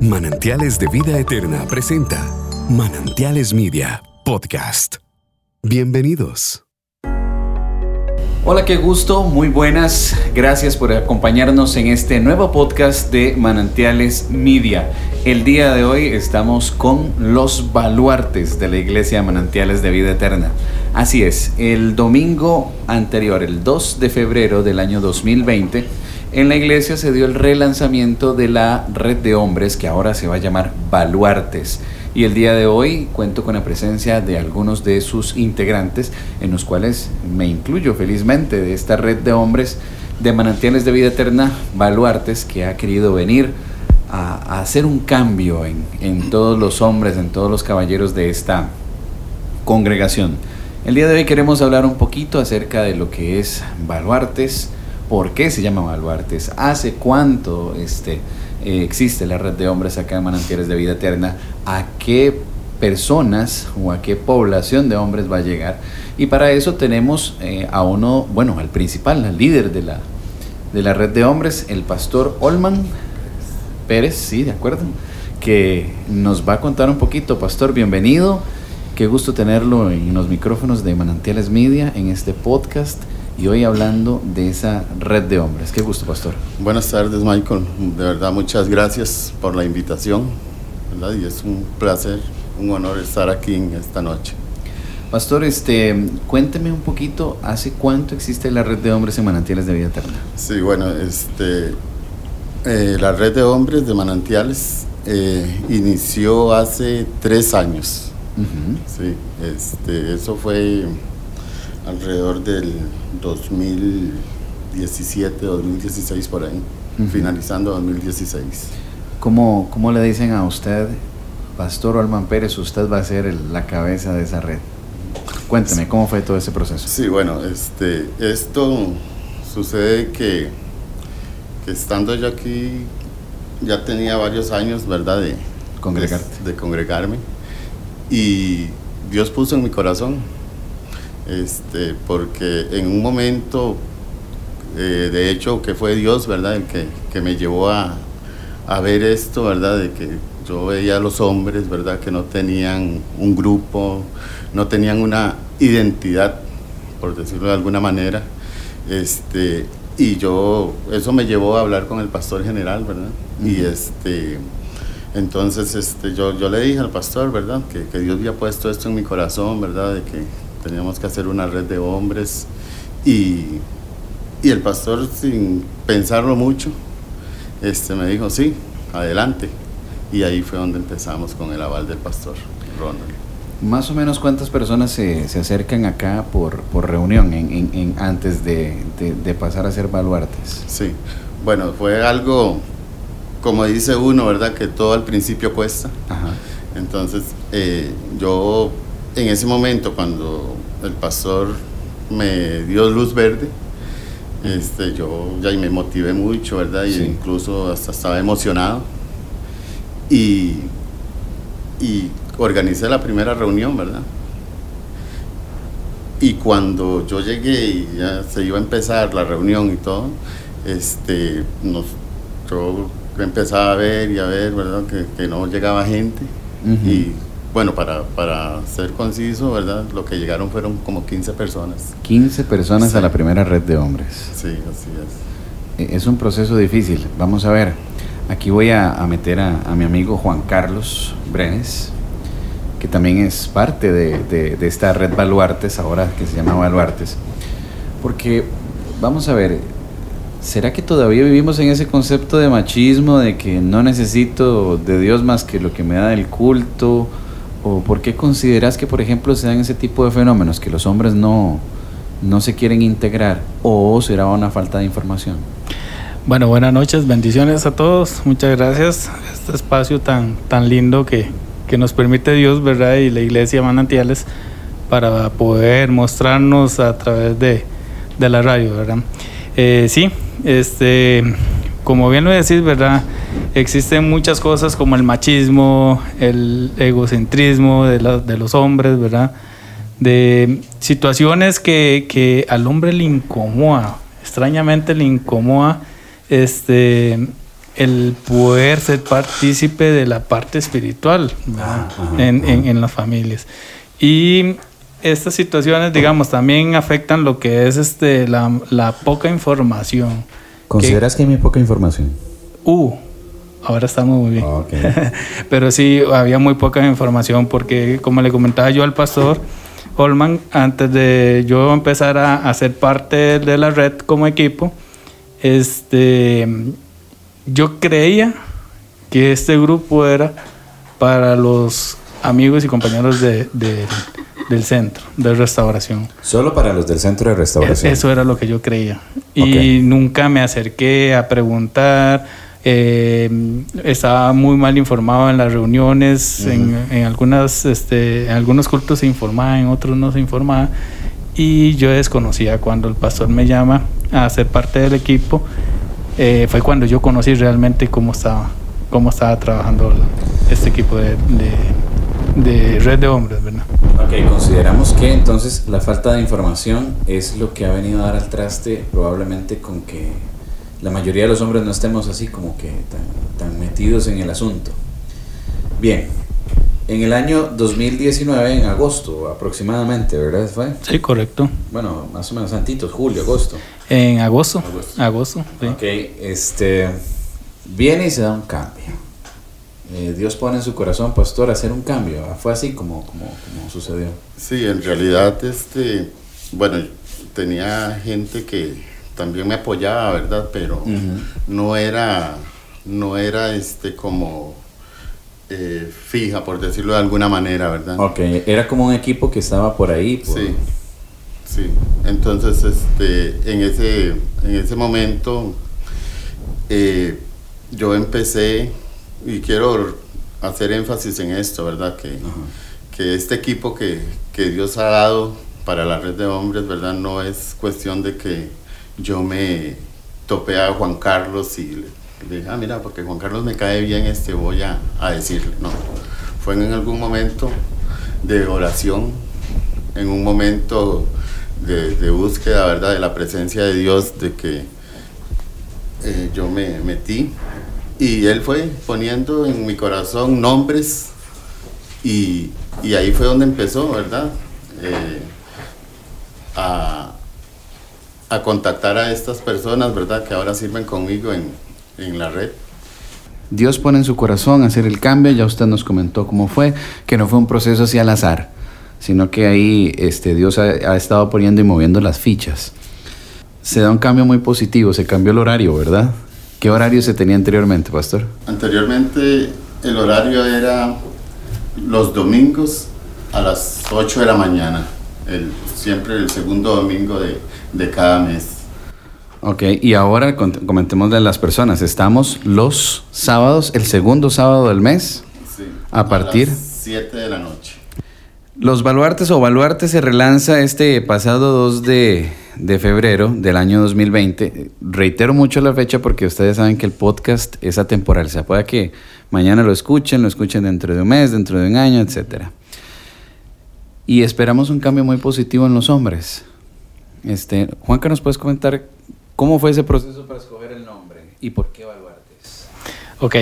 Manantiales de Vida Eterna presenta Manantiales Media Podcast. Bienvenidos. Hola, qué gusto, muy buenas. Gracias por acompañarnos en este nuevo podcast de Manantiales Media. El día de hoy estamos con los baluartes de la Iglesia Manantiales de Vida Eterna. Así es, el domingo anterior, el 2 de febrero del año 2020, en la iglesia se dio el relanzamiento de la red de hombres que ahora se va a llamar Baluartes. Y el día de hoy cuento con la presencia de algunos de sus integrantes, en los cuales me incluyo felizmente de esta red de hombres de manantiales de vida eterna, Baluartes, que ha querido venir a, hacer un cambio en, en todos los hombres, en todos los caballeros de esta congregación. El día de hoy queremos hablar un poquito acerca de lo que es Baluartes, por qué se llama Baluartes, hace cuánto este, eh, existe la red de hombres acá en Manantiales de Vida Eterna, a qué personas o a qué población de hombres va a llegar. Y para eso tenemos eh, a uno, bueno, al principal, al líder de la, de la red de hombres, el pastor Olman Pérez, sí, de acuerdo, que nos va a contar un poquito. Pastor, bienvenido. Qué gusto tenerlo en los micrófonos de Manantiales Media en este podcast y hoy hablando de esa red de hombres. Qué gusto, pastor. Buenas tardes, Michael. De verdad, muchas gracias por la invitación. Y es un placer, un honor estar aquí en esta noche. Pastor, este, cuénteme un poquito, ¿hace cuánto existe la red de hombres en Manantiales de Vida Eterna? Sí, bueno, este, eh, la red de hombres de Manantiales eh, inició hace tres años. Sí, este, eso fue alrededor del 2017, 2016 por ahí, finalizando 2016. ¿Cómo, ¿Cómo le dicen a usted, Pastor Olman Pérez, usted va a ser la cabeza de esa red? Cuénteme, ¿cómo fue todo ese proceso? Sí, bueno, este, esto sucede que, que estando yo aquí, ya tenía varios años, ¿verdad? De, Congregarte. de congregarme. Y Dios puso en mi corazón este, porque en un momento, eh, de hecho, que fue Dios, ¿verdad?, el que, que me llevó a, a, ver esto, ¿verdad?, de que yo veía a los hombres, ¿verdad?, que no tenían un grupo, no tenían una identidad, por decirlo de alguna manera, este, y yo, eso me llevó a hablar con el pastor general, ¿verdad?, y este... Entonces este, yo, yo le dije al pastor, ¿verdad? Que, que Dios había puesto esto en mi corazón, ¿verdad? De que, teníamos que hacer una red de hombres y, y el pastor sin pensarlo mucho este, me dijo, sí, adelante. Y ahí fue donde empezamos con el aval del pastor Ronald. Más o menos cuántas personas se, se acercan acá por, por reunión en, en, antes de, de, de, pasar a ser baluartes. Sí, bueno, fue algo, como dice uno, ¿verdad? Que todo al principio cuesta. Ajá. Entonces, eh, yo en ese momento, cuando el pastor me dio luz verde, este, yo ya me motivé mucho, ¿verdad? Y incluso hasta estaba emocionado. Y, y organicé la primera reunión, ¿verdad? Y cuando yo llegué y ya se iba a empezar la reunión y todo, este, nos, yo empezaba a ver y a ver, ¿verdad? Que, que no llegaba gente. Y bueno, para, para ser conciso, ¿verdad? Lo que llegaron fueron como 15 personas. 15 personas sí. a la primera red de hombres. Sí, así es. E, es un proceso difícil. Vamos a ver. Aquí voy a, a meter a, a, mi amigo Juan Carlos Brenes, que también es parte de, de, de esta red Baluartes, ahora que se llama Baluartes. Porque, vamos a ver, ¿será que todavía vivimos en ese concepto de machismo, de que no necesito de Dios más que lo que me da el culto? ¿O por qué consideras que, por ejemplo, se dan ese tipo de fenómenos, que los hombres no, no se quieren integrar? ¿O será una falta de información? Bueno, buenas noches, bendiciones a todos. Muchas gracias. Este espacio tan, tan lindo que, que nos permite Dios, ¿verdad? Y la Iglesia Manantiales para poder mostrarnos a través de, de la radio, ¿verdad? Eh, sí, este, como bien lo decís, ¿verdad? Existen muchas cosas como el machismo, el egocentrismo de, la, de los hombres, ¿verdad? De situaciones que, que, al hombre le incomoda, extrañamente le incomoda este, el poder ser partícipe de la parte espiritual en, en, en las familias. Y estas situaciones, digamos, también afectan lo que es este la, la poca información. ¿Consideras que, hay muy poca información? Uh, ahora estamos muy bien. Pero sí, había muy poca información porque, como le comentaba yo al pastor Holman, antes de yo empezar a, a ser parte de la red como equipo, este, yo creía que este grupo era para los amigos y compañeros de, de- del centro de restauración. Solo para los del centro de restauración. E-, Eso era lo que yo creía. Y Ok. nunca me acerqué a preguntar. eh, estaba muy mal informado en las reuniones. en, en algunas, este, en algunos cultos se informaba, en otros no se informaba. Y yo desconocía cuando el pastor me llama a ser parte del equipo. eh, fue cuando yo conocí realmente cómo estaba, cómo estaba trabajando este equipo de, de, de red de hombres, ¿verdad? Ok, consideramos que entonces la falta de información es lo que ha venido a dar al traste probablemente con que la mayoría de los hombres no estemos así como que tan, tan metidos en el asunto. Bien, en el año 2019, en agosto aproximadamente, ¿verdad? Fue? Sí, correcto. Bueno, más o menos antitos, julio, agosto. En agosto. Agosto. Agosto, sí. Ok, este, viene y se da un cambio. Eh, Dios pone en su corazón, pastor, hacer un cambio. Fue así como, como, como sucedió. Sí, en realidad, este, bueno, tenía gente que también me apoyaba, ¿verdad? Pero no era, no era, este, como eh, fija, por decirlo de alguna manera, ¿verdad? Ok, era como un equipo que estaba por ahí. por- Sí, sí. Entonces, este, en ese, en ese momento, eh, yo empecé y quiero hacer énfasis en esto, ¿verdad? Que, que este equipo que, que Dios ha dado para la red de hombres, ¿verdad? No es cuestión de que yo me topé a Juan Carlos y le, le dije, ah, mira, porque Juan Carlos me cae bien, este, voy a, a decirle. No, fue en algún momento de oración, en un momento de, de búsqueda, ¿verdad? De la presencia de Dios, de que eh, yo me metí y él fue poniendo en mi corazón nombres y, y ahí fue donde empezó, ¿verdad? Eh, a, a contactar a estas personas, ¿verdad? Que ahora sirven conmigo en, en la red. Dios pone en su corazón hacer el cambio, ya usted nos comentó cómo fue, que no fue un proceso así al azar, sino que ahí este, Dios ha, ha estado poniendo y moviendo las fichas. Se da un cambio muy positivo, se cambió el horario, ¿verdad? ¿Qué horario se tenía anteriormente, pastor? Anteriormente el horario era los domingos a las 8 de la mañana, el, siempre el segundo domingo de, de cada mes. Ok, y ahora comentemos de las personas. Estamos los sábados, el segundo sábado del mes. Sí, ¿A partir? las 7 de la noche. Los Baluartes o Baluarte se relanza este pasado 2 de, febrero del año 2020. Reitero mucho la fecha porque ustedes saben que el podcast es atemporal. Se puede que mañana lo escuchen, lo escuchen dentro de un mes, dentro de un año, etc. Y esperamos un cambio muy positivo en los hombres. Este, Juanca, ¿nos puedes comentar cómo fue ese proceso para escoger el nombre y por qué Baluartes? Ok.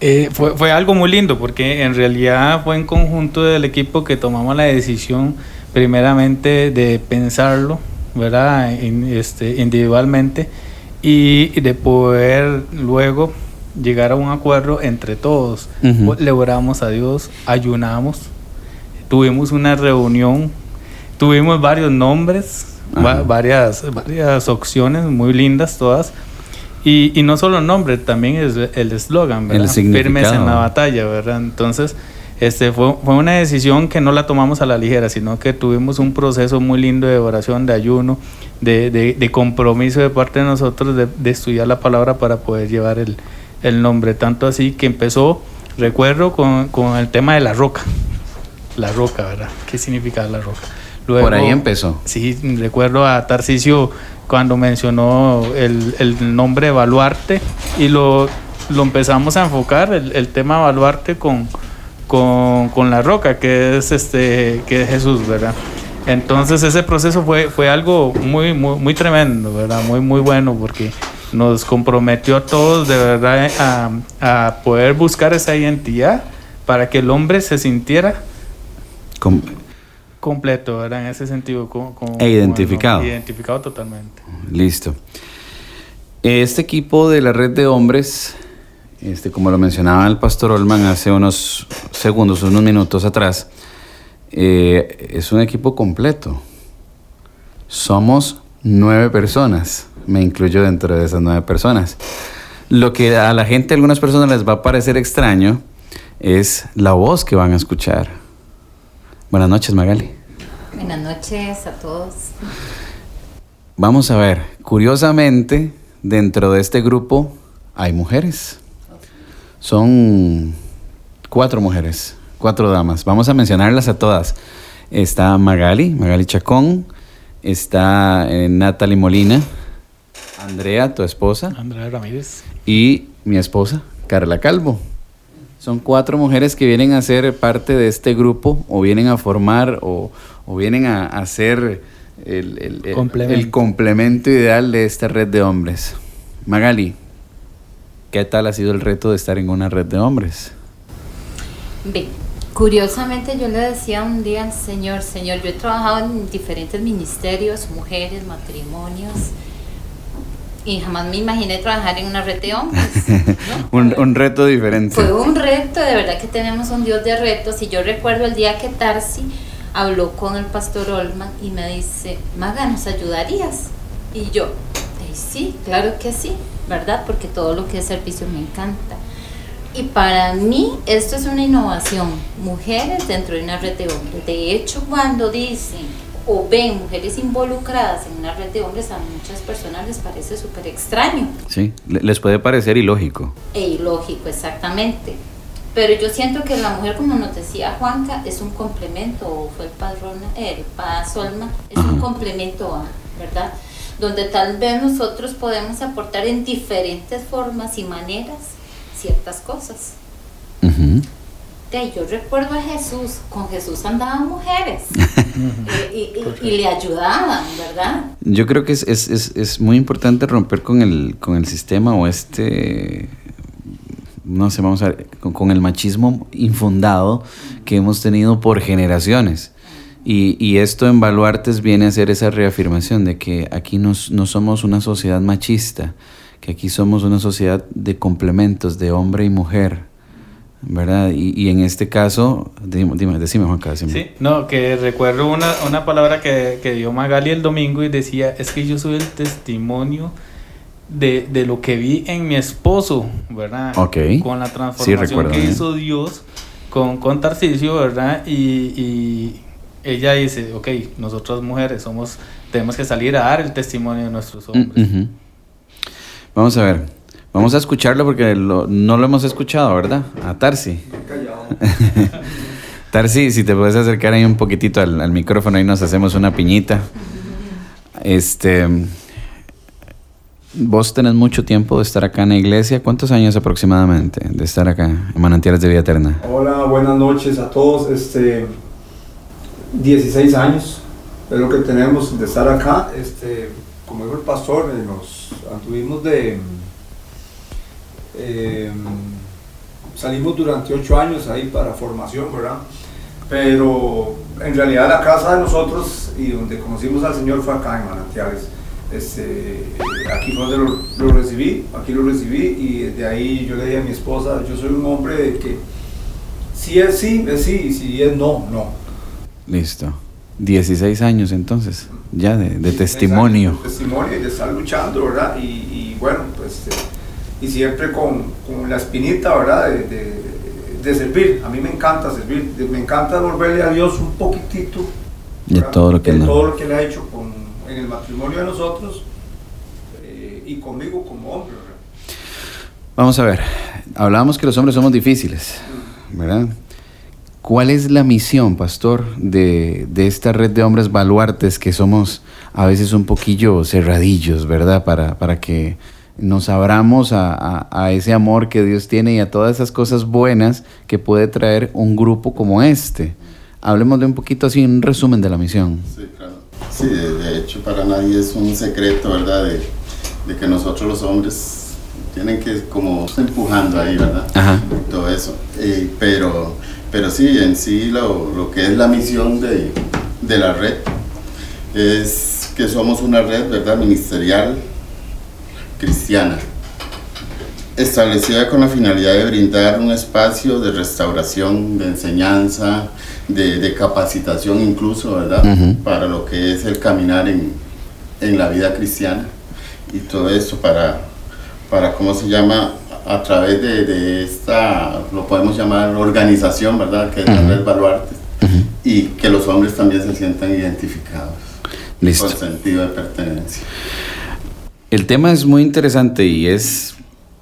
Eh, fue, fue algo muy lindo porque en realidad fue en conjunto del equipo que tomamos la decisión primeramente de pensarlo, ¿verdad? In- este, individualmente y, de poder luego llegar a un acuerdo entre todos. Ujú. Le oramos a Dios, ayunamos, tuvimos una reunión, tuvimos varios nombres, va- varias, varias opciones muy lindas todas. Y, y no solo el nombre, también es el eslogan, ¿verdad? El. Firmes en la batalla, ¿verdad? Entonces, este fue, fue una decisión que no la tomamos a la ligera, sino que tuvimos un proceso muy lindo de oración, de ayuno, de, de- de compromiso de parte de nosotros de, de estudiar la palabra para poder llevar el, el nombre. Tanto así que empezó, recuerdo, con, con el tema de la roca. La roca, ¿verdad? ¿Qué significa la roca? Por ahí empezó. Sí, recuerdo a Tarcisio cuando mencionó el, el nombre Baluarte y lo, lo empezamos a enfocar, el, el tema Baluarte con, con, con la roca, que es, este, que es Jesús, ¿verdad? Entonces ese proceso fue, fue algo muy, muy, muy tremendo, ¿verdad? Muy, muy bueno porque nos comprometió a todos de verdad a, a poder buscar esa identidad para que el hombre se sintiera completo, ¿verdad? En ese sentido. E identificado. identificado totalmente. Listo. Este equipo de la red de hombres, este, como lo mencionaba el pastor Olman hace unos segundos, unos minutos atrás, eh, es un equipo completo. Somos nueve personas. Me incluyo dentro de esas nueve personas. Lo que a la gente, a algunas personas les va a parecer extraño, es la voz que van a escuchar. Buenas noches, Magali. Buenas noches a todos. Vamos a ver, curiosamente, dentro de este grupo hay mujeres. Son cuatro mujeres, cuatro damas. Vamos a mencionarlas a todas. Está Magali, Magali Chacón, está eh, Natalie Molina, Andrea, tu esposa, Andrea Ramírez. y mi esposa, Carla Calvo. Son cuatro mujeres que vienen a ser parte de este grupo o vienen a formar o, o vienen a, a ser el, el- el- Complemento. el complemento ideal de esta red de hombres. Magali, ¿qué tal ha sido el reto de estar en una red de hombres? Ve, curiosamente yo le decía un día al Señor, Señor, yo he trabajado en diferentes ministerios, mujeres, matrimonios, y jamás me imaginé trabajar en una red de hombres. ¿no? un, un reto diferente. Fue un reto, de verdad que tenemos un Dios de retos. Y yo recuerdo el día que Tarsi habló con el pastor Olman y me dice, Maga, ¿nos ayudarías? Y yo, "Eh, sí, claro que sí, ¿verdad? Porque todo lo que es servicio me encanta. Y para mí esto es una innovación, mujeres dentro de una red de hombres. De hecho, cuando dicen o ven mujeres involucradas en una red de hombres, a muchas personas les parece súper extraño. Sí, le- les puede parecer ilógico. E ilógico, exactamente. Pero yo siento que la mujer, como nos decía Juanca, es un complemento, o fue el padrón, el Solma, es un complemento a, ¿verdad? Donde tal vez nosotros podemos aportar en diferentes formas y maneras ciertas cosas. De yo recuerdo a Jesús, con Jesús andaban mujeres eh, y, y- y le ayudaban, ¿verdad? Yo creo que es, es, es, es muy importante romper con el, con el sistema o este, no sé, vamos a ver, con, con el machismo infundado que hemos tenido por generaciones. Y, y esto en Baluartes viene a ser esa reafirmación de que aquí nos- no somos una sociedad machista, que aquí somos una sociedad de complementos, de hombre y mujer, ¿verdad? Y, y en este caso, dime, dime, decime Juanca, decime. Sí, no, que recuerdo una, una palabra que, que dio Magali el domingo y decía, es que yo soy el testimonio de, de lo que vi en mi esposo, ¿verdad? Ok. Con la Sí, transformación recuerdo, que ¿eh? hizo Dios con, con Tarcisio, ¿verdad? Y, y ella dice, ok, nosotras mujeres somos, tenemos que salir a dar el testimonio de nuestros Mm, hombres. Vamos a ver. Vamos a escucharlo porque lo- no lo hemos escuchado, ¿verdad? A Tarsi. Tarsi, si te puedes acercar ahí un poquitito al, al micrófono y nos hacemos una piñita. Este. Vos tenés mucho tiempo de estar acá en la iglesia. ¿Cuántos años aproximadamente de estar acá en Manantiales de Vida Eterna? Hola, buenas noches a todos. Este, 16 años es lo que tenemos de estar acá. Este, como dijo el pastor, eh, nos anduvimos de. Eh, salimos durante 8 años ahí para formación, ¿verdad? Pero en realidad la casa de nosotros y donde conocimos al Señor fue acá en Manantiales. Este, aquí fue donde lo, lo recibí, aquí lo recibí y desde ahí yo le dije a mi esposa, yo soy un hombre de que si es sí, es sí, y si es no, no. Listo. 16 años entonces, ya de, de testimonio. De testimonio y de estar luchando, ¿verdad? Y, y bueno, pues, eh, y siempre con, con la espinita, ¿verdad? De, de- de servir. A mí me encanta servir, me encanta volverle a Dios un poquitito. De todo lo que de todo lo que le ha hecho con, en el matrimonio de nosotros eh, y conmigo como hombre, ¿verdad? Vamos a ver, hablábamos que los hombres somos difíciles, ¿verdad? ¿Cuál es la misión, pastor, de, de esta red de hombres baluartes que somos a veces un poquillo cerradillos, ¿verdad? Para, para que nos abramos a, a- a ese amor que Dios tiene y a todas esas cosas buenas que puede traer un grupo como este. Hablemos de un poquito así, un resumen de la misión. Sí, claro. Sí, de, de hecho para nadie es un secreto, ¿verdad? De, de que nosotros los hombres tienen que como empujando ahí, ¿verdad? Ajá. Todo eso. Eh, pero, pero sí, en sí lo, lo que es la misión de, de la red es que somos una red, ¿verdad? Ministerial cristiana establecida con la finalidad de brindar un espacio de restauración, de enseñanza, de, de capacitación incluso, ¿verdad? Ujú. Para lo que es el caminar en, en la vida cristiana y todo eso para, para ¿cómo se llama? A través de, de esta, lo podemos llamar organización, ¿verdad? Que es la Ujú. Red Baluarte. Y que los hombres también se sientan identificados. Listo. Con sentido de pertenencia. El tema es muy interesante y es,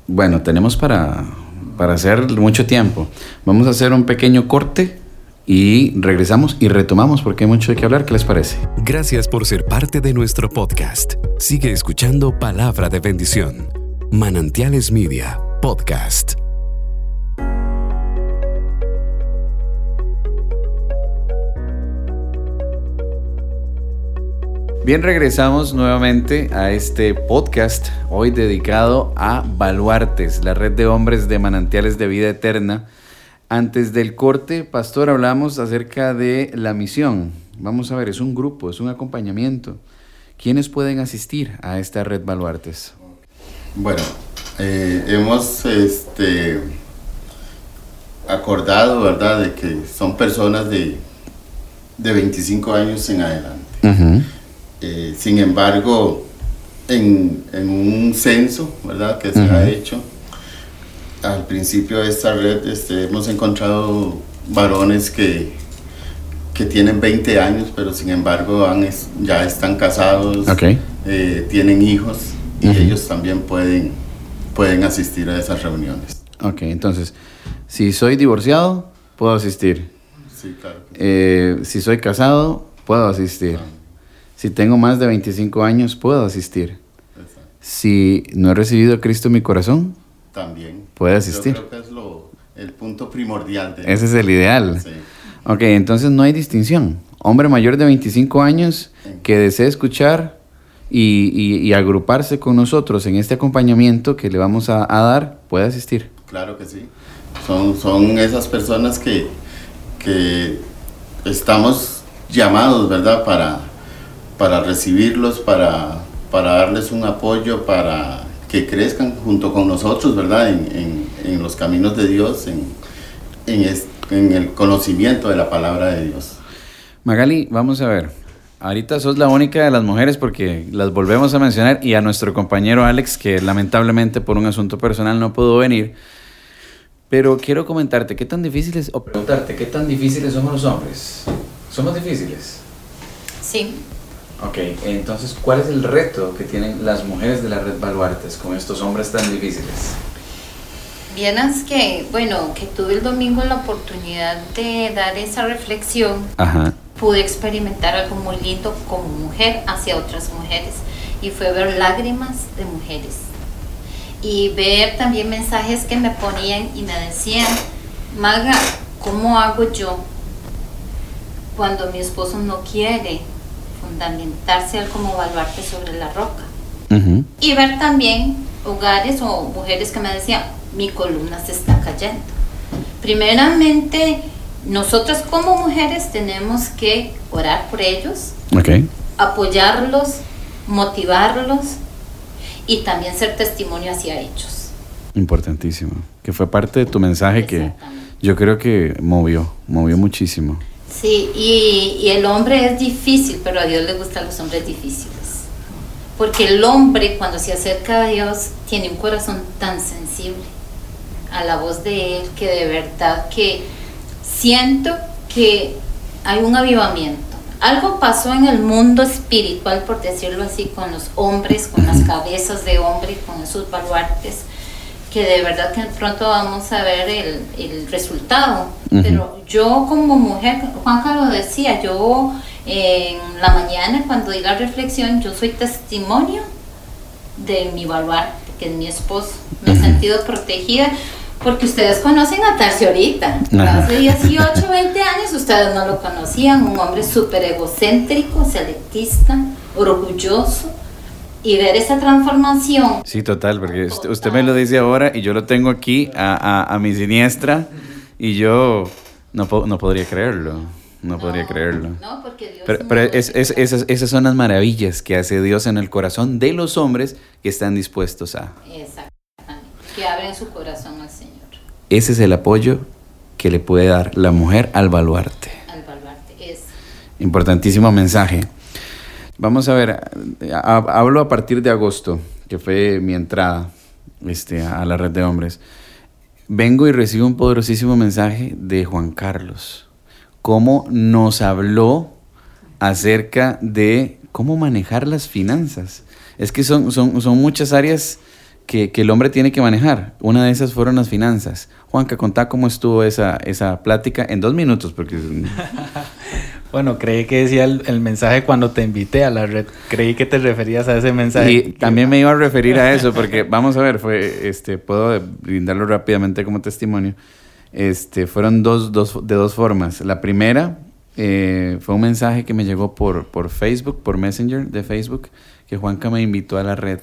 bueno, tenemos para, para hacer mucho tiempo. Vamos a hacer un pequeño corte y regresamos y retomamos porque hay mucho de qué hablar. ¿Qué les parece? Gracias por ser parte de nuestro podcast. Sigue escuchando Palabra de Bendición. Manantiales Media, podcast. Bien, regresamos nuevamente a este podcast, hoy dedicado a Baluartes, la red de hombres de manantiales de vida eterna. Antes del corte, pastor, hablamos acerca de la misión. Vamos a ver, es un grupo, es un acompañamiento. ¿Quiénes pueden asistir a esta red Baluartes? Bueno, eh, hemos este, acordado, ¿verdad?, de que son personas de, de 25 años en adelante. Eh, sin embargo, en, en un censo, ¿verdad?, que se ha hecho, al principio de esta red este, hemos encontrado varones que, que tienen 20 años, pero sin embargo han ya están casados, eh, tienen hijos y ellos también pueden, pueden asistir a esas reuniones. Ok, entonces, si soy divorciado, puedo asistir. Sí, claro. Eh, si soy casado, puedo asistir. Si tengo más de 25 años, puedo asistir. Exacto. Si no he recibido a Cristo en mi corazón, También. Puede Yo asistir. creo que es lo, el punto primordial de ese es el ideal. Sí. Ok, entonces no hay distinción. Hombre mayor de 25 años que desee escuchar y, y- y agruparse con nosotros en este acompañamiento que le vamos a, a dar, puede asistir. Claro que sí. Son, son esas personas que, que estamos llamados, ¿verdad? Para, para recibirlos, para, para darles un apoyo, para que crezcan junto con nosotros, ¿verdad? En, en- en los caminos de Dios, en, en, es- en el conocimiento de la palabra de Dios. Magali, vamos a ver. Ahorita sos la única de las mujeres porque las volvemos a mencionar y a nuestro compañero Alex, que lamentablemente por un asunto personal no pudo venir. Pero quiero comentarte, ¿qué tan difíciles, o preguntarte, ¿qué tan difíciles somos los hombres? ¿Somos difíciles? Sí, Ok, entonces, ¿cuál es el reto que tienen las mujeres de la red Baluartes con estos hombres tan difíciles? vieras que, bueno, que tuve el domingo la oportunidad de dar esa reflexión, Ajá. pude experimentar algo muy lindo como mujer hacia otras mujeres y fue ver lágrimas de mujeres y ver también mensajes que me ponían y me decían, Maga, ¿cómo hago yo cuando mi esposo no quiere fundamentarse al como baluarte sobre la roca? Y ver también hogares o mujeres que me decían, mi columna se está cayendo. Primeramente, nosotras como mujeres tenemos que orar por ellos, apoyarlos, motivarlos y también ser testimonio hacia ellos. Importantísimo. Que fue parte de tu mensaje que yo creo que movió, movió muchísimo. Sí, y, y el hombre es difícil, pero a Dios le gustan los hombres difíciles. Porque el hombre cuando se acerca a Dios tiene un corazón tan sensible a la voz de Él que de verdad que siento que hay un avivamiento. Algo pasó en el mundo espiritual, por decirlo así, con los hombres, con las cabezas de hombre, con esos baluartes, que de verdad que pronto vamos a ver el, el resultado. Pero yo como mujer, Juanca lo decía, yo eh, en la mañana cuando di la reflexión, yo soy testimonio de mi baluarte, que es mi esposo. Me he Ujú. sentido protegida porque ustedes conocen a Tarcio ahorita. Hace 18, 20 años ustedes no lo conocían. Un hombre súper egocéntrico, selectista, orgulloso. Y ver esa transformación. Sí, total, porque usted, usted me lo dice ahora y yo lo tengo aquí a, a, a mi siniestra y yo no, po- no podría creerlo. No, podría creerlo. No, porque Dios Pero, no pero es- es- esas, esas son las maravillas que hace Dios en el corazón de los hombres que están dispuestos a. Exactamente. Que abren su corazón al Señor, Ese es el apoyo que le puede dar la mujer al baluarte. al baluarte. Es Importantísimo mensaje. Vamos a ver, hablo a partir de agosto, que fue mi entrada este, a la red de hombres. Vengo y recibo un poderosísimo mensaje de Juan Carlos. Cómo nos habló acerca de cómo manejar las finanzas. Es que son, son, son muchas áreas que, que el hombre tiene que manejar. Una de esas fueron las finanzas. Juanca, contá cómo estuvo esa, esa plática en dos minutos, porque Bueno, creí que decía el, el mensaje cuando te invité a la red. Creí que te referías a ese mensaje. Y también me iba a referir a eso, porque vamos a ver, fue, este, puedo brindarlo rápidamente como testimonio. Este, fueron dos, dos, de dos formas. La primera eh, fue un mensaje que me llegó por, por Facebook, por Messenger de Facebook, que Juanca me invitó a la red.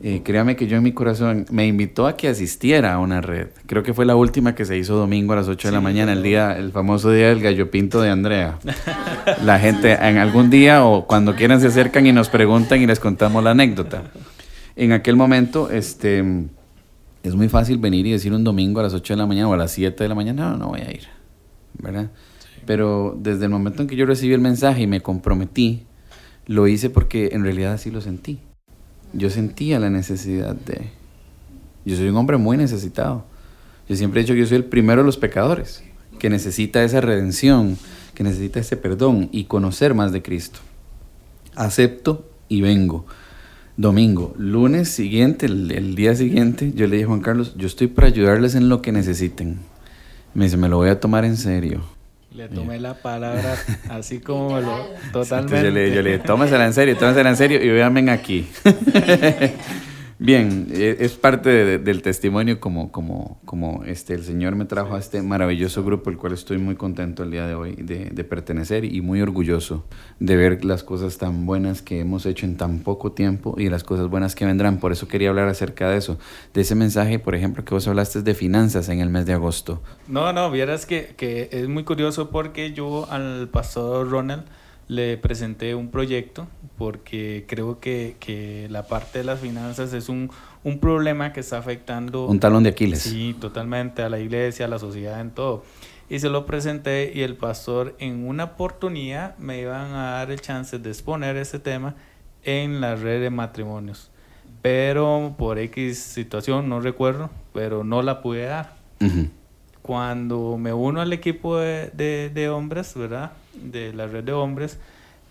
Eh, créame que yo en mi corazón me invitó a que asistiera a una red. Creo que fue la última que se hizo domingo a las 8 de la mañana, el día, el famoso día del gallo pinto de Andrea. La gente en algún día o cuando quieran se acercan y nos preguntan y les contamos la anécdota. En aquel momento, este, es muy fácil venir y decir un domingo a las 8 de la mañana o a las 7 de la mañana, no, no voy a ir, ¿verdad? Pero desde el momento en que yo recibí el mensaje y me comprometí, lo hice porque en realidad así lo sentí. Yo sentía la necesidad de... Yo soy un hombre muy necesitado. Yo siempre he dicho que yo soy el primero de los pecadores, que necesita esa redención, que necesita ese perdón y conocer más de Cristo. Acepto y vengo. Domingo, lunes siguiente, el, el día siguiente, yo le dije a Juan Carlos, yo estoy para ayudarles en lo que necesiten. Me dice, me lo voy a tomar en serio. Le tomé la palabra así como me lo... Totalmente. Entonces yo le, yo le dije, tómasela en serio, tómasela en serio y véanme aquí. Bien, eh, es parte de- del testimonio como, como, como este, el Señor me trajo a este maravilloso grupo, el cual estoy muy contento el día de hoy de, de pertenecer y muy orgulloso de ver las cosas tan buenas que hemos hecho en tan poco tiempo y las cosas buenas que vendrán. Por eso quería hablar acerca de eso, de ese mensaje, por ejemplo, que vos hablaste de finanzas en el mes de agosto. No, no, vieras que, que es muy curioso porque yo al pastor Ronald le presenté un proyecto porque creo que, que la parte de las finanzas es un, un problema que está afectando Un talón de Aquiles. Sí, totalmente a la iglesia, a la sociedad, en todo. Y se lo presenté y el pastor en una oportunidad me iban a dar el chance de exponer ese tema en la red de matrimonios. Pero por X situación, no recuerdo, pero no la pude dar. Ujú. Cuando me uno al equipo de, de- de hombres, ¿verdad? De la red de hombres,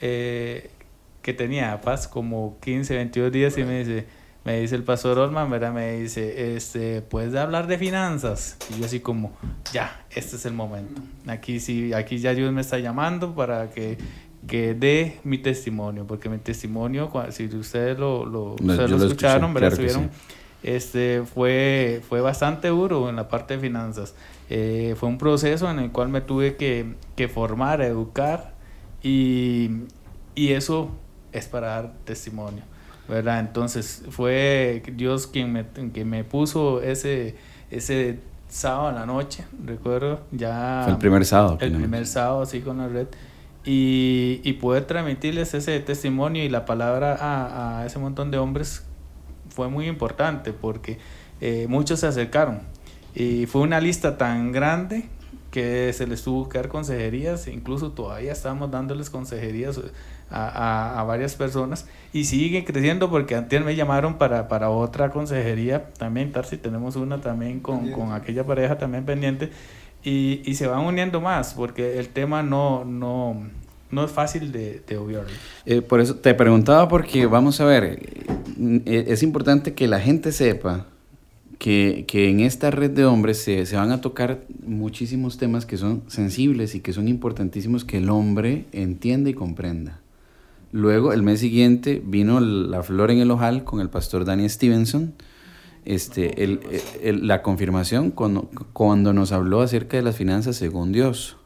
eh, que tenía paz como 15, 22 días y me dice, me dice el pastor Olman, ¿verdad? Me dice, este, ¿puedes hablar de finanzas? Y yo así como, ya, este es el momento. Aquí sí, aquí ya Dios me está llamando para que, que dé mi testimonio, porque mi testimonio, si ustedes lo, lo, No, ustedes yo lo lo escuché, escucharon, ¿verdad? claro este fue, fue bastante duro en la parte de finanzas. Eh, fue un proceso en el cual me tuve que, que formar, educar y, y eso es para dar testimonio, ¿verdad? Entonces fue Dios quien me, quien me puso ese, ese sábado en la noche, recuerdo, ya... Fue el primer sábado. El primer sábado, así con la red. Y, y poder transmitirles ese testimonio y la palabra a, a ese montón de hombres fue muy importante porque eh, muchos se acercaron. Y fue una lista tan grande que se les tuvo que dar consejerías, incluso todavía estamos dándoles consejerías a, a, a varias personas y sigue creciendo porque antes me llamaron para, para otra consejería también, Tarsi, tenemos una también con, con aquella pareja también pendiente y, y se van uniendo más porque el tema no, no, no es fácil de, de obviar. Eh, por eso te preguntaba porque, vamos a ver, eh, es importante que la gente sepa que, que en esta red de hombres se, se van a tocar muchísimos temas que son sensibles y que son importantísimos que el hombre entienda y comprenda. Luego, el mes siguiente, vino la flor en el ojal con el pastor Danny Stevenson. Este, el- el- la confirmación cuando, cuando nos habló acerca de las finanzas según Dios.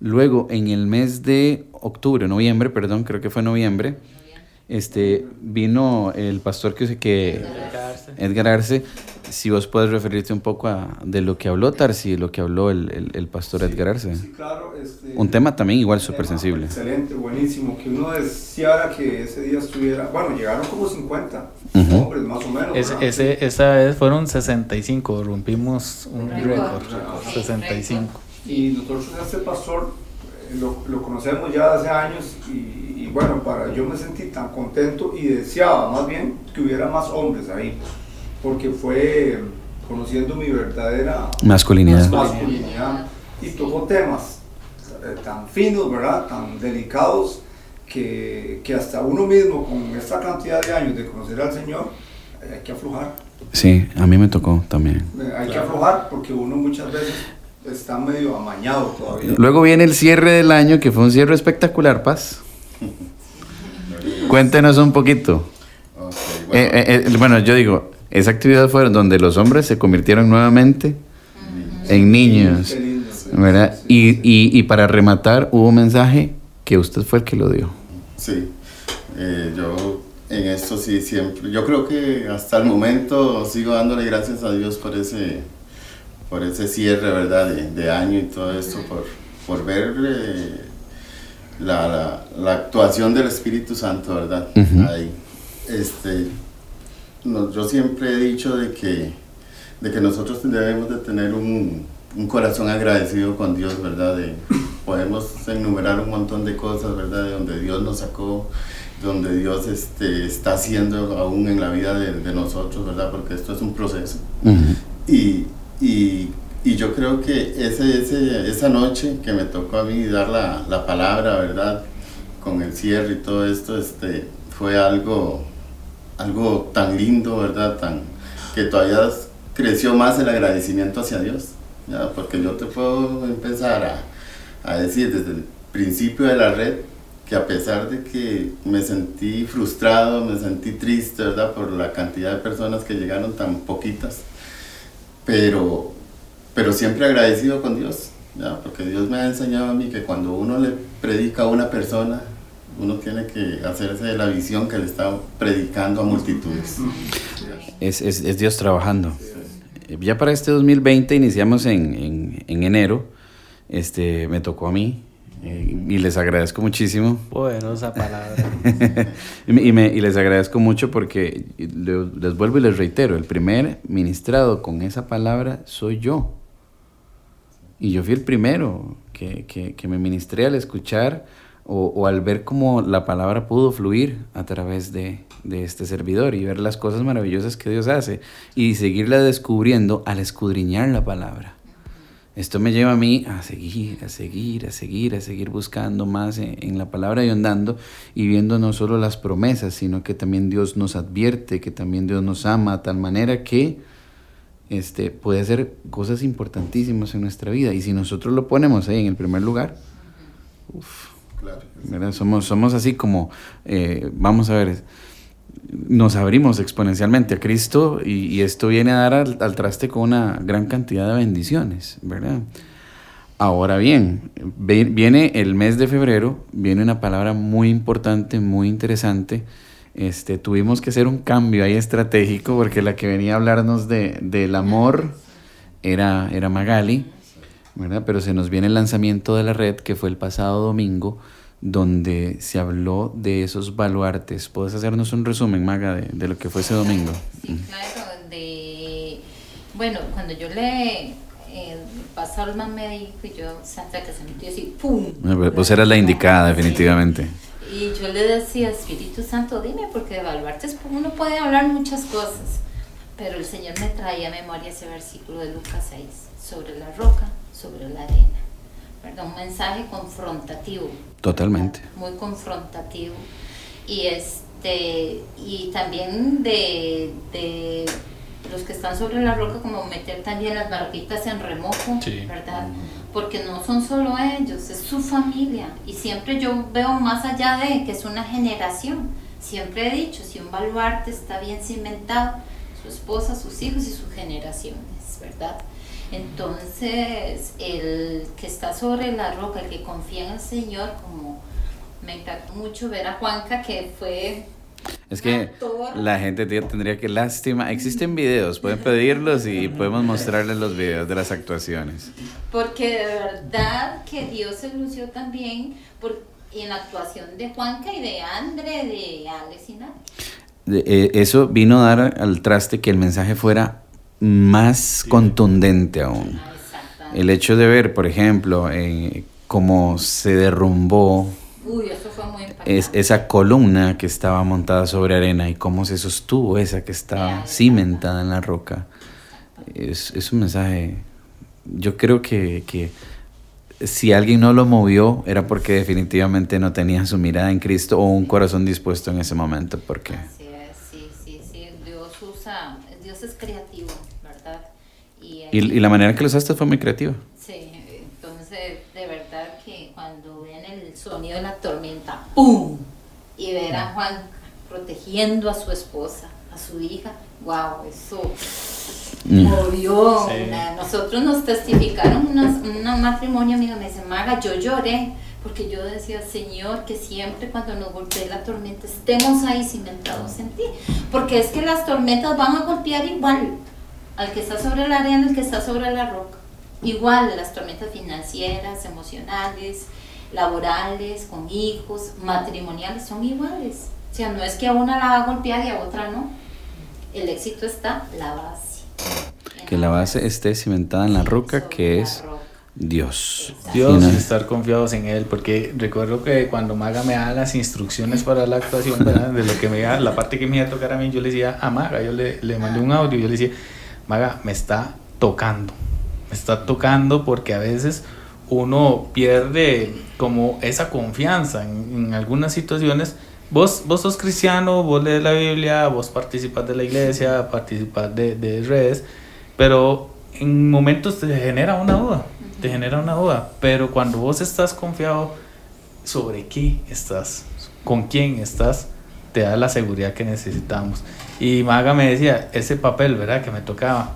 Luego, en el mes de octubre, noviembre, perdón, creo que fue noviembre, este, vino el pastor que, que Edgar Arce. Si vos puedes referirte un poco a de lo que habló Tarsi, lo que habló el, el, el pastor Edgar Arce. Sí, claro. Este, un tema también igual súper sensible. Excelente, buenísimo. Que uno deseara que ese día estuviera. Bueno, llegaron como 50 Ujú. hombres, más o menos. Es- ese, esa vez fueron 65, rompimos un Récord. récord, Sí, 65. Y nosotros este pastor lo, lo conocemos ya hace años y, y bueno, para yo me sentí tan contento y deseaba más bien que hubiera más hombres ahí, porque fue conociendo mi verdadera Masculinidad. masculinidad y tocó temas eh, tan finos, ¿verdad? Tan delicados que, que hasta uno mismo con esta cantidad de años de conocer al Señor hay que aflojar. Sí, a mí me tocó también. Eh, Hay que aflojar porque uno muchas veces está medio amañado todavía. Luego viene el cierre del año, que fue un cierre espectacular, Paz. Cuéntenos un poquito. Bueno. Eh, eh, eh, bueno, yo digo, esa actividad fue donde los hombres se convirtieron nuevamente en niños, lindo, sí, ¿verdad? sí, Y, sí. y, y para rematar, hubo un mensaje que usted fue el que lo dio. Sí, yo en esto sí siempre, yo creo que hasta el momento sigo dándole gracias a Dios por ese, por ese cierre, ¿verdad? De, de año y todo esto, por, por ver eh, la, la, la actuación del Espíritu Santo, ¿verdad? Ahí. Este, no- yo siempre he dicho de que, de que nosotros debemos de tener un, un corazón agradecido con Dios, ¿verdad? De, podemos enumerar un montón de cosas, ¿verdad? De donde Dios nos sacó, donde Dios este, está haciendo aún en la vida de, de nosotros, ¿verdad? Porque esto es un proceso. Y, y, y yo creo que ese, ese, esa noche que me tocó a mí dar la, la palabra, ¿verdad? Con el cierre y todo esto, este, fue algo, algo tan lindo, ¿verdad? Tan, que todavía creció más el agradecimiento hacia Dios, ¿ya? Porque yo te puedo empezar a, a decir desde el principio de la red que a pesar de que me sentí frustrado, me sentí triste, ¿verdad? Por la cantidad de personas que llegaron tan poquitas, pero, pero siempre agradecido con Dios, porque Dios me ha enseñado a mí que cuando uno le predica a una persona, uno tiene que hacerse de la visión que le está predicando a multitudes. Es, es, es Dios trabajando. Ya para este 2020 iniciamos en, en, en enero. Este, me tocó a mí eh, y les agradezco muchísimo. Poderosa palabra. y, me- y me- y les agradezco mucho porque le- les vuelvo y les reitero, el primer ministrado con esa palabra soy yo. Y yo fui el primero que, que, que me ministré al escuchar o, o al ver cómo la palabra pudo fluir a través de, de este servidor y ver las cosas maravillosas que Dios hace y seguirla descubriendo al escudriñar la palabra. Esto me lleva a mí a seguir, a seguir, a seguir, a seguir buscando más en, en la palabra y andando y viendo no solo las promesas, sino que también Dios nos advierte, que también Dios nos ama a tal manera que este, puede hacer cosas importantísimas en nuestra vida. Y si nosotros lo ponemos ahí en el primer lugar, uf, Claro. Somos, somos así como, eh, vamos a ver, nos abrimos exponencialmente a Cristo y, esto viene a dar al, traste con una gran cantidad de bendiciones, ¿verdad? Ahora bien, viene el mes de febrero, viene una palabra muy importante, muy interesante. Este, tuvimos que hacer un cambio ahí estratégico porque la que venía a hablarnos de, del amor era, era Magali, ¿verdad? Pero se nos viene el lanzamiento de la red que fue el pasado domingo, donde se habló de esos baluartes. ¿Puedes hacernos un resumen, Maga, de, de lo que fue ese domingo? Sí, claro, de... Bueno, cuando yo le... El pastor Olman me dijo y yo, Santa que se metió así, ¡pum! Mm. Vos eras la indicada, definitivamente. Y yo le decía, Espíritu Santo, dime, porque de evaluarte uno puede hablar muchas cosas. Pero el Señor me traía a memoria ese versículo de Lucas 6, sobre la roca, sobre la arena. ¿Verdad? Un mensaje confrontativo. Totalmente. Muy confrontativo. Y este y también de, de los que están sobre la roca, como meter también las barquitas en remojo, Sí. ¿verdad? Porque no son solo ellos, es su familia. Y siempre yo veo más allá de que es una generación. Siempre he dicho, si un baluarte está bien cimentado, su esposa, sus hijos y sus generaciones, ¿verdad? Entonces, el que está sobre la roca, el que confía en el Señor, como me impactó mucho ver a Juanca, que fue Es que la gente tendría que lástima. Existen videos, pueden pedirlos y podemos mostrarles los videos de las actuaciones. Porque de verdad que Dios se lució también por, en la actuación de Juanca y de Andre, de Alex y Nat. Eh, eso vino a dar al traste que el mensaje fuera más contundente aún. El hecho de ver, por ejemplo, eh, cómo se derrumbó es, esa columna que estaba montada sobre arena y cómo se sostuvo esa que estaba cimentada en la roca. Es, es un mensaje, yo creo que, que, si alguien no lo movió era porque definitivamente no tenía su mirada en Cristo o un corazón dispuesto en ese momento. Porque... Así es, sí, sí, sí, Dios usa, Dios es creativo, ¿verdad? Y, y, la manera en que lo usaste fue muy creativa. sonido de la tormenta, ¡pum! Y ver a Juan protegiendo a su esposa, a su hija, wow, eso mm. movió. Nosotros nos testificaron un matrimonio, amiga, me dice, Maga, yo lloré, porque yo decía, Señor, que siempre cuando nos golpee la tormenta estemos ahí cimentados en ti, porque es que las tormentas van a golpear igual al que está sobre la arena, al que está sobre la roca. Igual las tormentas financieras, emocionales, laborales, con hijos, matrimoniales, son iguales. O sea, no es que a una la va a golpear y a otra no. El éxito está la base. Que la base esté cimentada en la roca, que es Dios. Dios y estar confiados en Él, porque recuerdo que cuando Maga me da las instrucciones para la actuación, de lo que me da, la parte que me iba a tocar a mí, yo le decía a Maga, yo le, le mandé un audio, yo le decía, Maga, me está tocando, me está tocando porque a veces uno pierde como esa confianza en, algunas situaciones. Vos, vos sos cristiano, vos lees la Biblia, vos participas de la iglesia, participas de, de redes, pero en momentos te genera una duda, genera una duda, pero cuando vos estás confiado sobre qué estás, con quién estás, te da la seguridad que necesitamos. Y Maga me decía, ese papel, ¿verdad? Que me tocaba.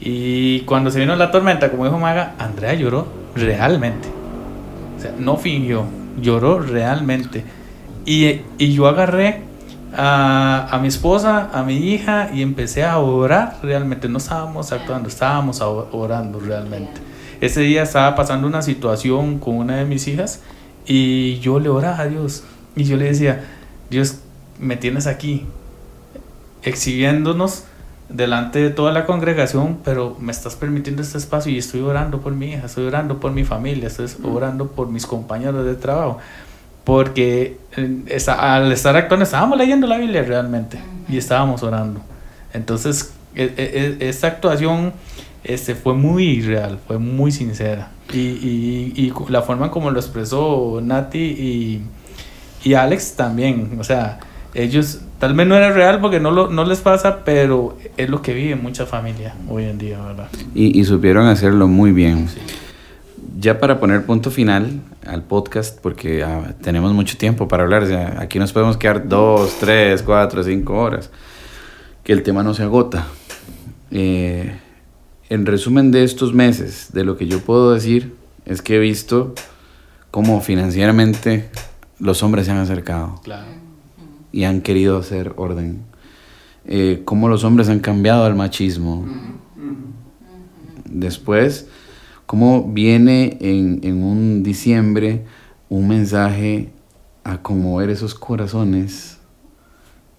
Y cuando se vino la tormenta, como dijo Maga, Andrea lloró realmente. No fingió, lloró realmente. Y, y yo agarré a, a, mi esposa, a mi hija y empecé a orar realmente. No estábamos actuando, estábamos orando realmente. Ese día estaba pasando una situación con una de mis hijas y yo le oraba a Dios. Y yo le decía, Dios, me tienes aquí, exhibiéndonos delante de toda la congregación, pero me estás permitiendo este espacio y estoy orando por mi hija, estoy orando por mi familia, estoy orando por mis compañeros de trabajo, porque eh, al estar actuando estábamos leyendo la Biblia realmente y estábamos orando. Entonces, e, e, e, esta actuación este, fue muy real, fue muy sincera. Y, y, y la forma como lo expresó Nati y, y Alex también, o sea, ellos tal vez no era real porque no, lo, no les pasa, pero es lo que vive mucha familia hoy en día, ¿verdad? Y, y supieron hacerlo muy bien. Ya para poner punto final al podcast, porque ah, tenemos mucho tiempo para hablar, aquí nos podemos quedar dos, tres, cuatro, cinco horas, que el tema no se agota. Eh, en resumen de estos meses, de lo que yo puedo decir, es que he visto cómo financieramente los hombres se han acercado. Claro y han querido hacer orden. Eh, cómo los hombres han cambiado al machismo. Después, cómo viene en, en un diciembre un mensaje a conmover esos corazones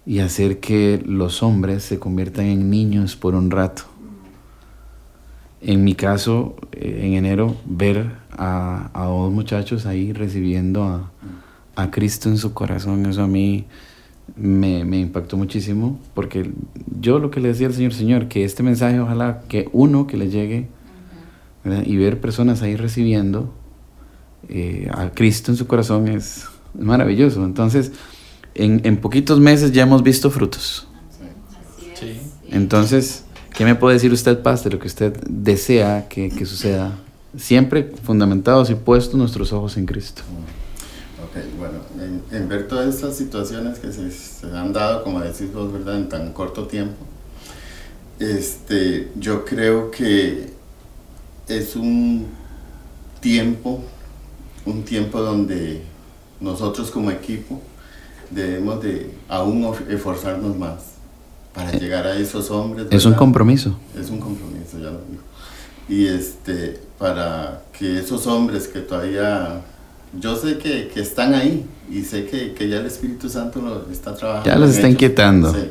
y hacer que los hombres se conviertan en niños por un rato. En mi caso, eh, en enero, ver a, a dos muchachos ahí recibiendo a, a Cristo en su corazón, eso a mí me, me, impactó muchísimo porque yo lo que le decía al Señor, Señor, que este mensaje ojalá que uno que le llegue y ver personas ahí recibiendo eh, a Cristo en su corazón es, maravilloso. Entonces, en, en, poquitos meses ya hemos visto frutos. Entonces, ¿qué me puede decir usted, Paz, de lo que usted desea que, que suceda? Siempre fundamentados y puestos nuestros ojos en Cristo bueno, en, ver todas estas situaciones que se, han dado, como decís vos, ¿verdad? En tan corto tiempo, este, yo creo que es un tiempo, un tiempo donde nosotros como equipo debemos de aún esforzarnos más para llegar a esos hombres. Es un compromiso. Es un compromiso, ya lo digo. Y este, para que esos hombres que todavía, yo sé que, que están ahí y sé que, que ya el Espíritu Santo lo está trabajando. Ya los está ellos. inquietando. Sí.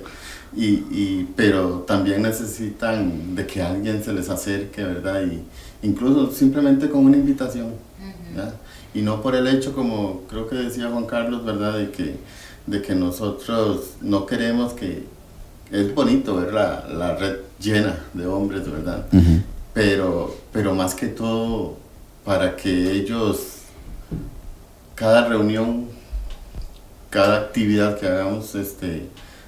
Y, y, pero también necesitan de que alguien se les acerque, ¿verdad? Y incluso simplemente con una invitación. Y no por el hecho, como creo que decía Juan Carlos, ¿verdad? De que, de que nosotros no queremos que... Es bonito ver la, la red llena de hombres, ¿verdad? Pero, pero más que todo para que ellos, cada reunión, cada actividad que hagamos, este,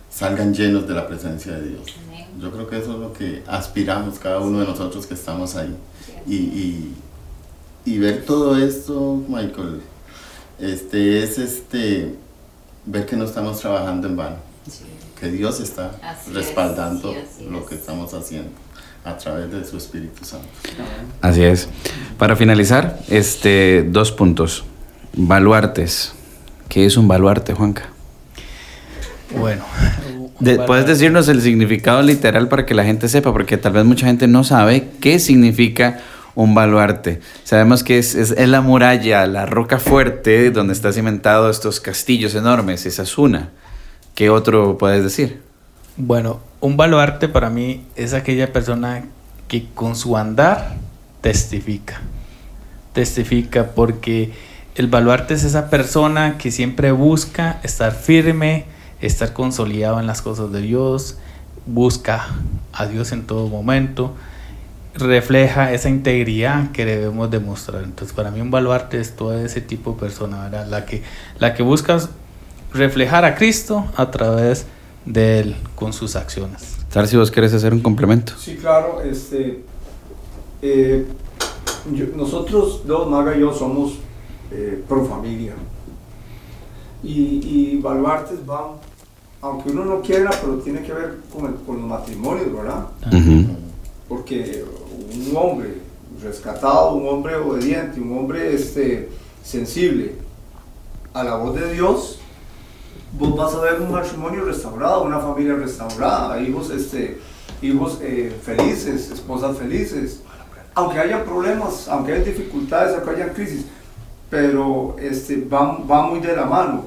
salgan llenos de la presencia de Dios. Amén. Yo creo que eso es lo que aspiramos cada uno de nosotros que estamos ahí. Y, y, y ver todo esto, Michael, este, es este, ver que no estamos trabajando en vano, que Dios está Así es, respaldando sí, lo es. que estamos haciendo a través de su Espíritu Santo. Así es. Para finalizar, este, dos puntos. Baluartes. ¿Qué es un baluarte, Juanca? Bueno. De- ¿Puedes decirnos el significado literal para que la gente sepa? Porque tal vez mucha gente no sabe qué significa un baluarte. Sabemos que es, es, es la muralla, la roca fuerte donde está cimentado estos castillos enormes. Esa es una. ¿Qué otro puedes decir? Bueno, un baluarte para mí es aquella persona que con su andar testifica. Testifica porque el baluarte es esa persona que siempre busca estar firme, estar consolidado en las cosas de Dios, busca a Dios en todo momento, refleja esa integridad que debemos demostrar. Entonces, para mí un baluarte es todo ese tipo de persona. La que, la que busca reflejar a Cristo a través de Él con sus acciones. Sar, si vos querés hacer un complemento. Sí, claro, este, eh, yo- nosotros dos, Maga y yo, somos eh, pro familia. Y, y baluartes van, aunque uno no quiera, pero tiene que ver con, el- con los matrimonios, ¿verdad? Porque un hombre rescatado, un hombre obediente, un hombre este, sensible a la voz de Dios, vos vas a ver un matrimonio restaurado, una familia restaurada, hijos, este, hijos eh, felices, esposas felices. Aunque haya problemas, aunque haya dificultades, aunque haya crisis, pero este, va, va muy de la mano.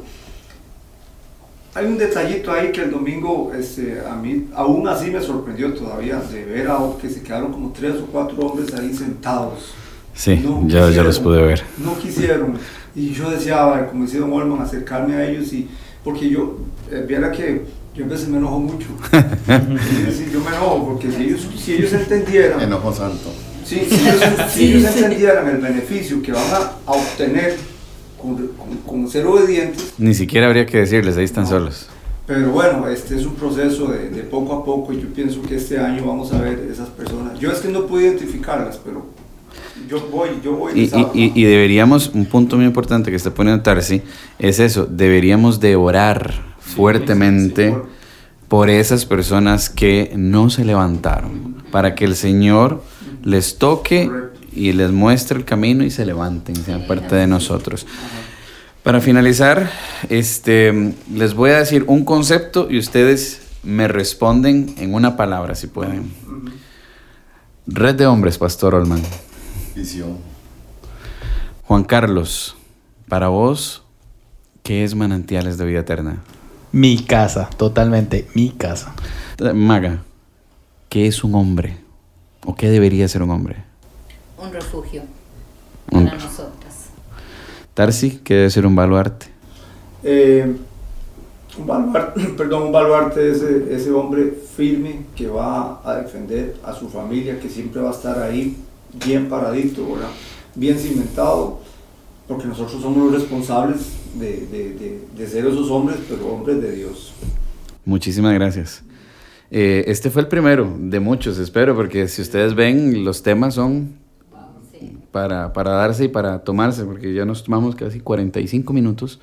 Hay un detallito ahí que el domingo este, a mí aún así me sorprendió todavía de ver a, que se quedaron como tres o cuatro hombres ahí sentados. Sí, No ya, ya los pude ver. No quisieron. Y yo decía, como decía Don Olman, acercarme a ellos y porque yo, eh, viera que yo a veces me enojo mucho. Sí, sí, yo me enojo porque si ellos, si ellos entendieran, Enojo santo. Sí, si ellos, si ellos entendieran el beneficio que van a, a obtener con, con- con ser obedientes, Ni siquiera habría que decirles, ahí están No. solos. pero bueno, este es un proceso de, de poco a poco y yo pienso que este año vamos a ver esas personas. Yo es que no pude identificarlas, pero yo voy, yo voy. Y, y- y- deberíamos, un punto muy importante que está poniendo Tarsi, es eso, deberíamos de orar fuertemente sí, por- por esas personas que no se levantaron, para que el Señor les toque y les muestre el camino y se levanten, sean Sí, parte de nosotros. Para finalizar, este, les voy a decir un concepto y ustedes me responden en una palabra, si pueden. Red de hombres, Pastor Olman. Visión. Juan Carlos, para vos, ¿qué es manantiales de vida eterna? Mi casa, totalmente mi casa. Eh, Maga, ¿qué es un hombre? ¿O qué debería ser un hombre? Un refugio Un- para nosotras. Tarsi, ¿qué debe ser un baluarte? Eh, un baluarte, perdón, un baluarte es ese, ese hombre firme que va a defender a su familia, que siempre va a estar ahí bien paradito, ¿verdad? bien cimentado, porque nosotros somos los responsables de, de- de- de ser esos hombres, pero hombres de Dios. Muchísimas gracias. Eh, este fue el primero de muchos, espero, porque si ustedes ven, los temas son para, para darse y para tomarse, porque ya nos tomamos casi 45 minutos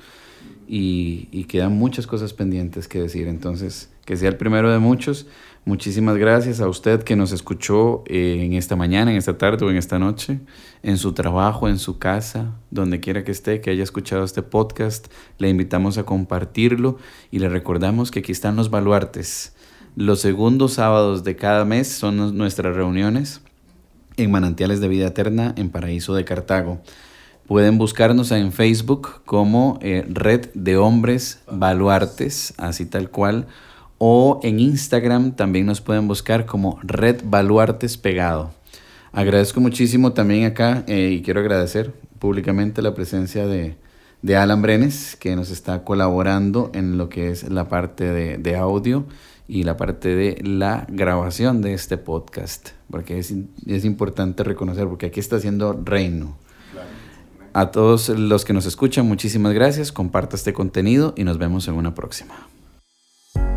y, y quedan muchas cosas pendientes que decir. Entonces, que sea el primero de muchos. Muchísimas gracias a usted que nos escuchó eh, en esta mañana, en esta tarde o en esta noche, en su trabajo, en su casa, donde quiera que esté, que haya escuchado este podcast. Le invitamos a compartirlo y le recordamos que aquí están los baluartes. Los segundos sábados de cada mes son nuestras reuniones en Manantiales de Vida Eterna en Paraíso de Cartago. Pueden buscarnos en Facebook como eh, Red de Hombres Baluartes, así tal cual o en Instagram también nos pueden buscar como Red Baluartes Pegado. Agradezco muchísimo también acá eh, y quiero agradecer públicamente la presencia de, de, Alan Brenes que nos está colaborando en lo que es la parte de, de audio y la parte de la grabación de este podcast, porque es, es importante reconocer, porque aquí está haciendo reino. A todos los que nos escuchan, muchísimas gracias, comparta este contenido y nos vemos en una próxima.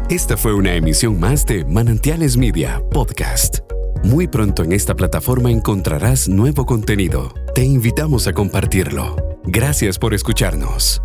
Esta fue una emisión más de Manantiales Media Podcast. Muy pronto en esta plataforma encontrarás nuevo contenido. Te invitamos a compartirlo. Gracias por escucharnos.